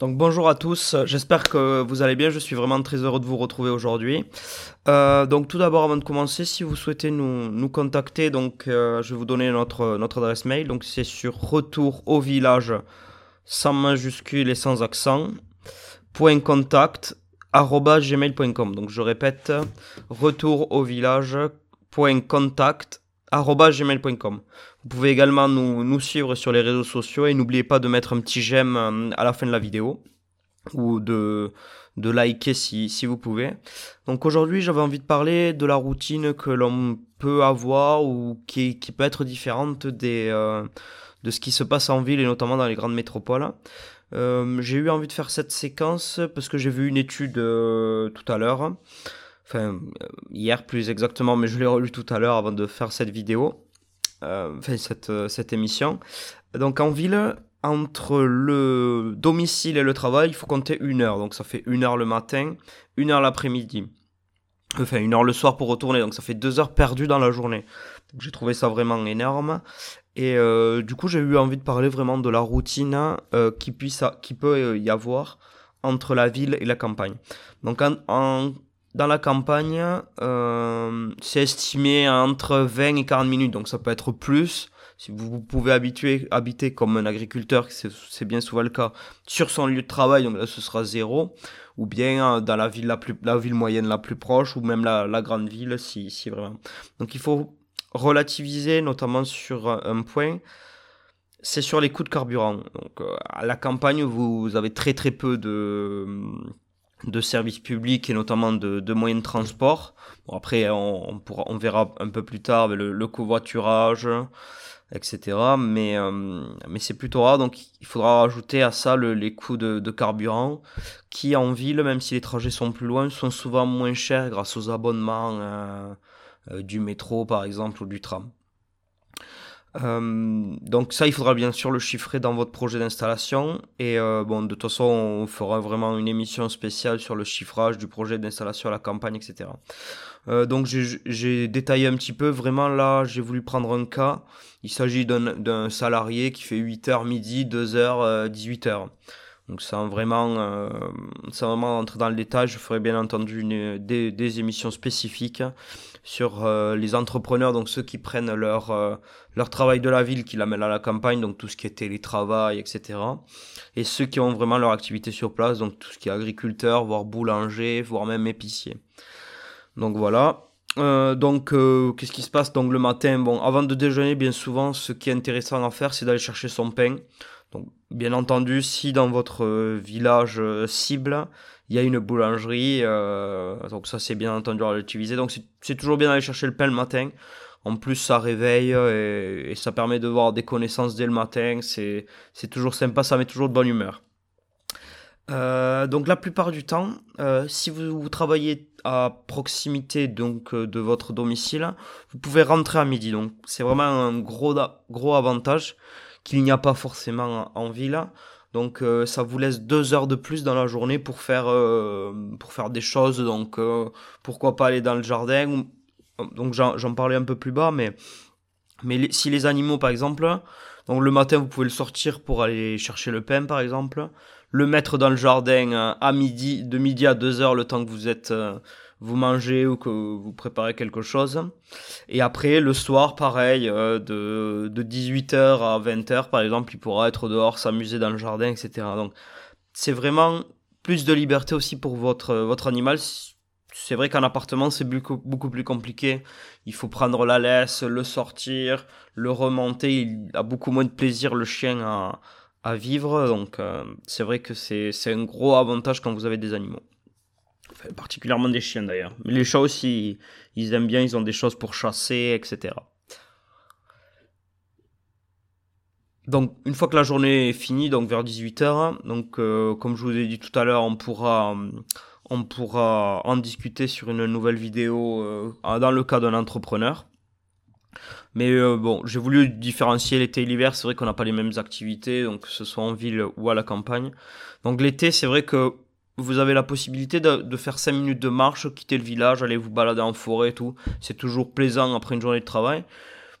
Donc bonjour à tous, j'espère que vous allez bien, je suis vraiment très heureux de vous retrouver aujourd'hui. Euh, donc tout d'abord avant de commencer, si vous souhaitez nous, nous contacter, donc euh, je vais vous donner notre, adresse mail, donc c'est sur retour au village sans majuscule et sans accent, point contact, gmail.com. Donc je répète, retour au village, point contact, gmail.com. Vous pouvez également nous, suivre sur les réseaux sociaux et n'oubliez pas de mettre un petit j'aime euh, à la fin de la vidéo ou de, liker si, vous pouvez. Donc aujourd'hui j'avais envie de parler de la routine que l'on peut avoir ou qui, peut être différente euh, de ce qui se passe en ville et notamment dans les grandes métropoles. Euh, j'ai eu envie de faire cette séquence parce que j'ai vu une étude tout à l'heure, enfin euh, hier plus exactement, mais je l'ai relu tout à l'heure avant de faire cette vidéo, enfin cette, cette émission. Donc en ville, entre le domicile et le travail, il faut compter une heure. Donc ça fait une heure le matin, une heure l'après-midi. Enfin, une heure le soir pour retourner. Donc ça fait deux heures perdues dans la journée. J'ai trouvé ça vraiment énorme. Et euh, du coup, j'ai eu envie de parler vraiment de la routine euh, qui, puisse qui peut euh, y avoir entre la ville et la campagne. Donc, en, dans la campagne, euh, c'est estimé entre 20 et 40 minutes. Donc, ça peut être plus. Si vous pouvez habiter comme un agriculteur, c'est bien souvent le cas, sur son lieu de travail, donc là ce sera zéro, ou bien dans la ville, la, plus, la ville moyenne la plus proche, ou même la, grande ville, si, si vraiment. Donc il faut relativiser, notamment sur un point, c'est sur les coûts de carburant. Donc, euh, à la campagne, vous avez très très peu de, de services publics et notamment de, de moyens de transport. Bon, après, on, pourra, on verra un peu plus tard le, le covoiturage, etc. Mais, euh, mais c'est plutôt rare, donc il faudra rajouter à ça le, les coûts de, de, carburant, qui en ville, même si les trajets sont plus loin, sont souvent moins chers grâce aux abonnements. Euh, euh, du métro par exemple ou du tram. Euh, donc ça, il faudra bien sûr le chiffrer dans votre projet d'installation. Et euh, bon, de toute façon, on fera vraiment une émission spéciale sur le chiffrage du projet d'installation à la campagne, etc. Euh, donc j'ai détaillé un petit peu. Vraiment là, j'ai voulu prendre un cas. Il s'agit d'un salarié qui fait 8h midi, 2h, 18h. Donc sans vraiment, sans vraiment entrer dans le détail, je ferai bien entendu des, des, émissions spécifiques sur euh, les entrepreneurs, donc ceux qui prennent leur, euh, leur travail de la ville, qui l'amènent à la campagne, donc tout ce qui est télétravail, etc. Et ceux qui ont vraiment leur activité sur place, donc tout ce qui est agriculteur, voire boulanger, voire même épicier. Donc voilà. Euh, donc, qu'est-ce qui se passe? Donc le matin Bon, avant de déjeuner, bien souvent, ce qui est intéressant à faire, c'est d'aller chercher son pain. Bien entendu, si dans votre euh, village euh, cible, il y a une boulangerie, euh, donc ça c'est bien entendu à l'utiliser. Donc c'est toujours bien d'aller chercher le pain le matin. En plus, ça réveille et, ça permet de voir des connaissances dès le matin. C'est toujours sympa, ça met toujours de bonne humeur. Donc la plupart du temps, si vous, vous, travaillez à proximité donc de votre domicile, vous pouvez rentrer à midi. Donc c'est vraiment un gros gros avantage qu'il n'y a pas forcément en ville. Donc euh, ça vous laisse deux heures de plus dans la journée pour faire euh, pour faire des choses. Donc euh, pourquoi pas aller dans le jardin. Donc j'en parlais un peu plus bas, mais mais si les animaux par exemple, donc le matin vous pouvez le sortir pour aller chercher le pain par exemple, le mettre dans le jardin à midi, de midi à deux heures le temps que vous êtes vous mangez ou que vous préparez quelque chose. Et après, le soir, pareil, euh, de, de 18h à 20h, par exemple, il pourra être dehors, s'amuser dans le jardin, etc. Donc, c'est vraiment plus de liberté aussi pour votre, votre animal. C'est vrai qu'en appartement, c'est beaucoup, plus compliqué. Il faut prendre la laisse, le sortir, le remonter. Il a beaucoup moins de plaisir, le chien, à, à vivre. Donc, euh, c'est vrai que c'est un gros avantage quand vous avez des animaux particulièrement des chiens d'ailleurs. Mais les chats aussi, ils aiment bien, ils ont des choses pour chasser, etc. Donc une fois que la journée est finie, donc vers 18h, donc euh, comme je vous ai dit tout à l'heure, on pourra pourra en discuter sur une nouvelle vidéo euh, dans le cas d'un entrepreneur. Mais euh, bon, j'ai voulu différencier l'été et l'hiver. C'est vrai qu'on n'a pas les mêmes activités, donc que ce soit en ville ou à la campagne. Donc l'été, c'est vrai que vous avez la possibilité de, faire 5 minutes de marche, quitter le village, aller vous balader en forêt et tout. C'est toujours plaisant après une journée de travail.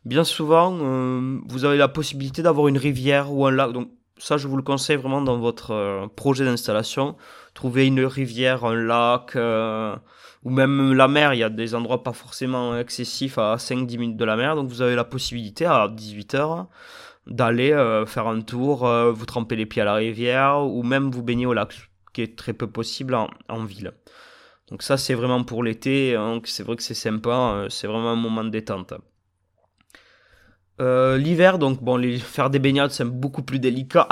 Bien souvent, euh, vous avez la possibilité d'avoir une rivière ou un lac. Donc, ça je vous le conseille vraiment dans votre projet d'installation. Trouver une rivière, un lac ou même la mer. Il y a des endroits pas forcément excessifs à 5-10 minutes de la mer. Donc vous avez la possibilité à 18h d'aller faire un tour, vous tremper les pieds à la rivière ou même vous baigner au lac, qui est très peu possible en ville. Donc ça c'est vraiment pour l'été, donc c'est vrai que c'est sympa, euh, c'est vraiment un moment de détente. Euh, l'hiver, donc bon, faire des baignades c'est beaucoup plus délicat,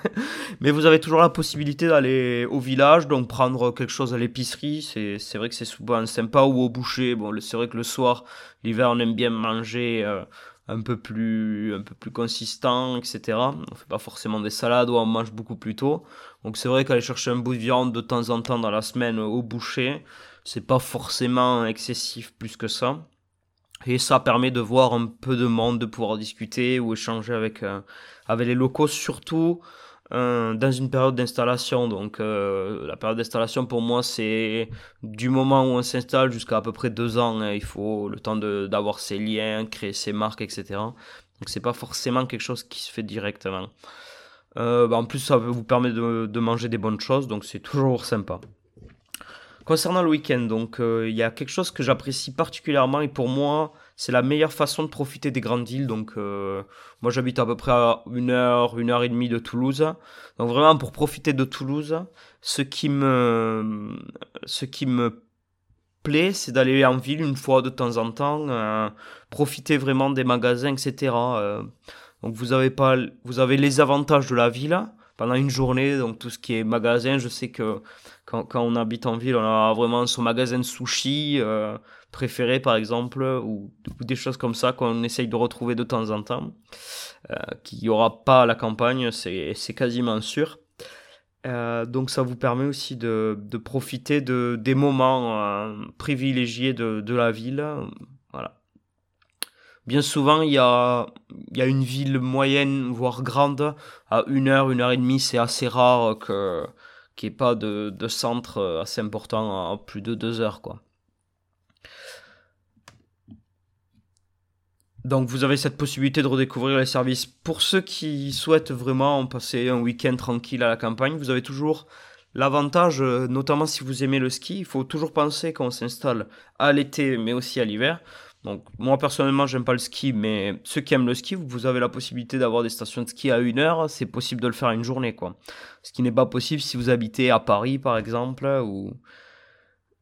mais vous avez toujours la possibilité d'aller au village, donc prendre quelque chose à l'épicerie, c'est vrai que c'est souvent sympa, ou au boucher, bon, c'est vrai que le soir, l'hiver on aime bien manger euh, un peu plus un peu plus consistant, etc. On fait pas forcément des salades ou on mange beaucoup plus tôt. Donc c'est vrai qu'aller chercher un bout de viande de temps en temps dans la semaine au boucher, c'est pas forcément excessif plus que ça. Et ça permet de voir un peu de monde, de pouvoir discuter ou échanger avec, euh, avec les locaux, surtout euh, dans une période d'installation. Donc euh, la période d'installation pour moi c'est du moment où on s'installe jusqu'à à peu près deux ans. Hein. il faut le temps d'avoir ses liens, créer ses marques, etc. Donc c'est pas forcément quelque chose qui se fait directement. Euh, bah, en plus ça vous permet de, de manger des bonnes choses, donc c'est toujours sympa. Concernant le week-end, donc il y a quelque chose que j'apprécie particulièrement et pour moi c'est la meilleure façon de profiter des grandes villes. Donc, euh, moi, j'habite à peu près à une heure, une heure et demie de Toulouse. Donc, vraiment, pour profiter de Toulouse, ce qui me, ce qui me plaît, c'est d'aller en ville une fois de temps en temps, euh, profiter vraiment des magasins, etc. Euh, donc, vous avez pas, vous avez les avantages de la ville pendant une journée. Donc, tout ce qui est magasin, je sais que quand, quand on habite en ville, on a vraiment son magasin de sushi préférés par exemple ou, des choses comme ça qu'on essaye de retrouver de temps en temps euh, qu'il n'y aura pas à la campagne c'est quasiment sûr euh, donc ça vous permet aussi de, de profiter de, des moments euh, privilégiés de, de, la ville voilà bien souvent il y a, une ville moyenne voire grande à une heure une heure et demie c'est assez rare qu'il n'y ait pas de, centre assez important à plus de deux heures Donc vous avez cette possibilité de redécouvrir les services. Pour ceux qui souhaitent vraiment passer un week-end tranquille à la campagne, vous avez toujours l'avantage, notamment si vous aimez le ski, il faut toujours penser qu'on s'installe à l'été mais aussi à l'hiver. Donc moi personnellement j'aime pas le ski, mais ceux qui aiment le ski, vous avez la possibilité d'avoir des stations de ski à une heure, c'est possible de le faire une journée quoi. Ce qui n'est pas possible si vous habitez à Paris par exemple ou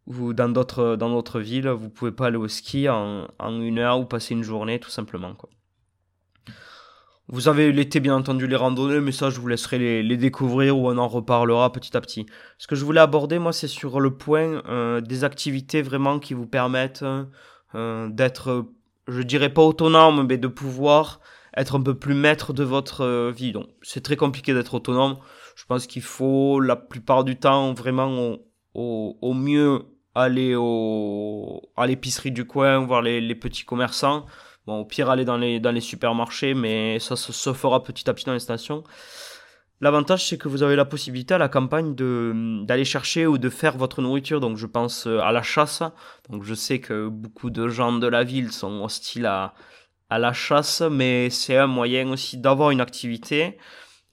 ou dans d'autres dans d'autres villes, vous pouvez pas aller au ski en, en, une heure ou passer une journée tout simplement quoi. Vous avez l'été bien entendu les randonnées, mais ça je vous laisserai les, découvrir ou on en reparlera petit à petit. Ce que je voulais aborder moi c'est sur le point euh, des activités vraiment qui vous permettent d'être, je dirais pas autonome, mais de pouvoir être un peu plus maître de votre euh, vie. Donc c'est très compliqué d'être autonome. Je pense qu'il faut la plupart du temps vraiment au, mieux aller à l'épicerie du coin, voir les, les, petits commerçants. Bon, au pire, aller dans les, dans les supermarchés, mais ça se, fera petit à petit dans les stations. L'avantage, c'est que vous avez la possibilité à la campagne d'aller chercher ou de faire votre nourriture. Donc, je pense euh, à la chasse. Donc, je sais que beaucoup de gens de la ville sont hostiles à, à la chasse, mais c'est un moyen aussi d'avoir une activité,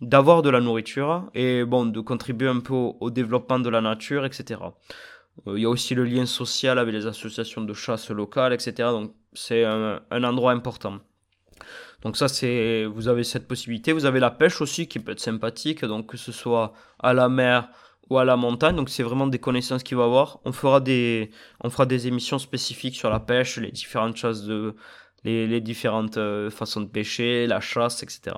d'avoir de la nourriture et bon, de contribuer un peu au développement de la nature, etc. Euh, il y a aussi le lien social avec les associations de chasse locales, etc. Donc c'est un, endroit important. Donc ça, c'est, vous avez cette possibilité. Vous avez la pêche aussi qui peut être sympathique, donc que ce soit à la mer ou à la montagne. Donc c'est vraiment des connaissances qu'il va avoir. On fera des, on fera des émissions spécifiques sur la pêche, les différentes choses de, les, différentes euh, façons de pêcher, la chasse, etc.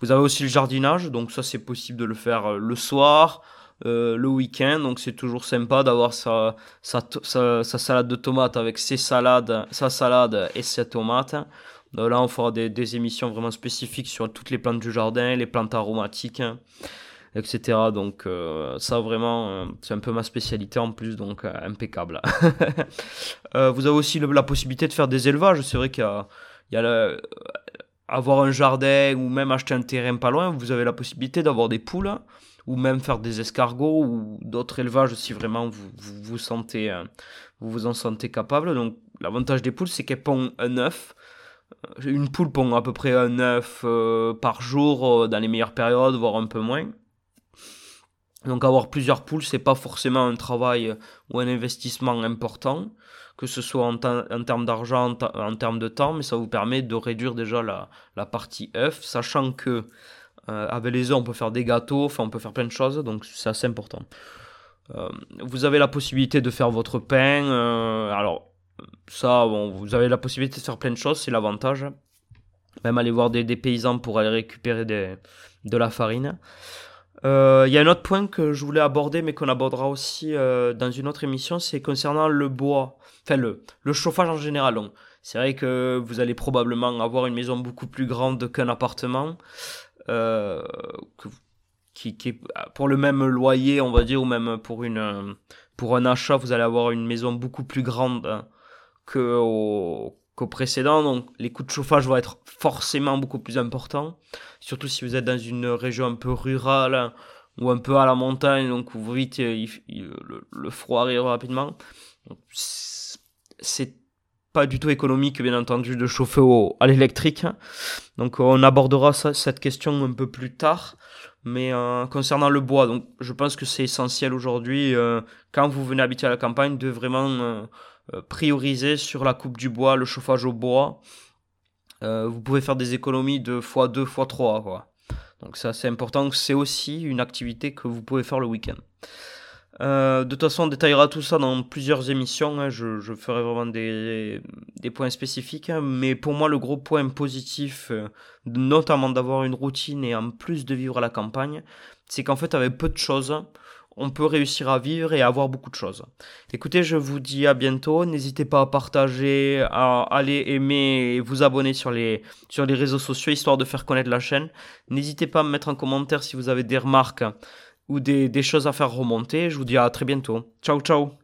Vous avez aussi le jardinage, donc ça c'est possible de le faire euh, le soir, euh, le week-end. Donc c'est toujours sympa d'avoir sa, sa, sa, salade de tomates avec ses salades, sa salade et ses tomates. Là, on fera des, émissions vraiment spécifiques sur toutes les plantes du jardin, les plantes aromatiques, etc. Donc euh, ça vraiment, euh, c'est un peu ma spécialité en plus, donc impeccable. vous avez aussi la possibilité de faire des élevages. C'est vrai qu'il y a, le, avoir un jardin ou même acheter un terrain pas loin, vous avez la possibilité d'avoir des poules ou même faire des escargots ou d'autres élevages si vraiment vous vous, sentez euh, vous vous en sentez capable. Donc l'avantage des poules c'est qu'elles pondent un œuf une poule pond à peu près un œuf par jour dans les meilleures périodes, voire un peu moins. Donc avoir plusieurs poules, c'est pas forcément un travail ou un investissement important, que ce soit en, termes d'argent, en, termes de temps, mais ça vous permet de réduire déjà la, partie œuf, sachant que euh, avec les œufs on peut faire des gâteaux, enfin on peut faire plein de choses, donc c'est assez important. Euh, vous avez la possibilité de faire votre pain, euh, alors ça, bon, vous avez la possibilité de faire plein de choses, c'est l'avantage. Même aller voir des, des, paysans pour aller récupérer des, de la farine. Il euh, y a un autre point que je voulais aborder, mais qu'on abordera aussi euh, dans une autre émission, c'est concernant le bois, enfin le, le chauffage en général. C'est vrai que vous allez probablement avoir une maison beaucoup plus grande qu'un appartement, euh, qui, qui, pour le même loyer, on va dire, ou même pour, une, pour un achat, vous allez avoir une maison beaucoup plus grande qu'au précédent. Donc les coûts de chauffage vont être forcément beaucoup plus importants. Surtout si vous êtes dans une région un peu rurale ou un peu à la montagne, donc vous vite le, froid arrive rapidement. C'est pas du tout économique, bien entendu, de chauffer au, à l'électrique. Donc on abordera cette question un peu plus tard. Mais euh, concernant le bois, donc je pense que c'est essentiel aujourd'hui, euh, quand vous venez habiter à la campagne, de vraiment euh, prioriser sur la coupe du bois, le chauffage au bois. Vous pouvez faire des économies de x2, x3. Quoi. Donc ça c'est important. C'est aussi une activité que vous pouvez faire le week-end. Euh, de toute façon, on détaillera tout ça dans plusieurs émissions. Hein. Je, ferai vraiment des, points spécifiques. Hein. Mais pour moi, le gros point positif, notamment d'avoir une routine et en plus de vivre à la campagne, c'est qu'en fait, avec peu de choses, on peut réussir à vivre et à avoir beaucoup de choses. Écoutez, je vous dis à bientôt. N'hésitez pas à partager, à aller aimer et vous abonner sur les, sur les réseaux sociaux histoire de faire connaître la chaîne. N'hésitez pas à me mettre en commentaire si vous avez des remarques ou des, choses à faire remonter. Je vous dis à très bientôt. Ciao, ciao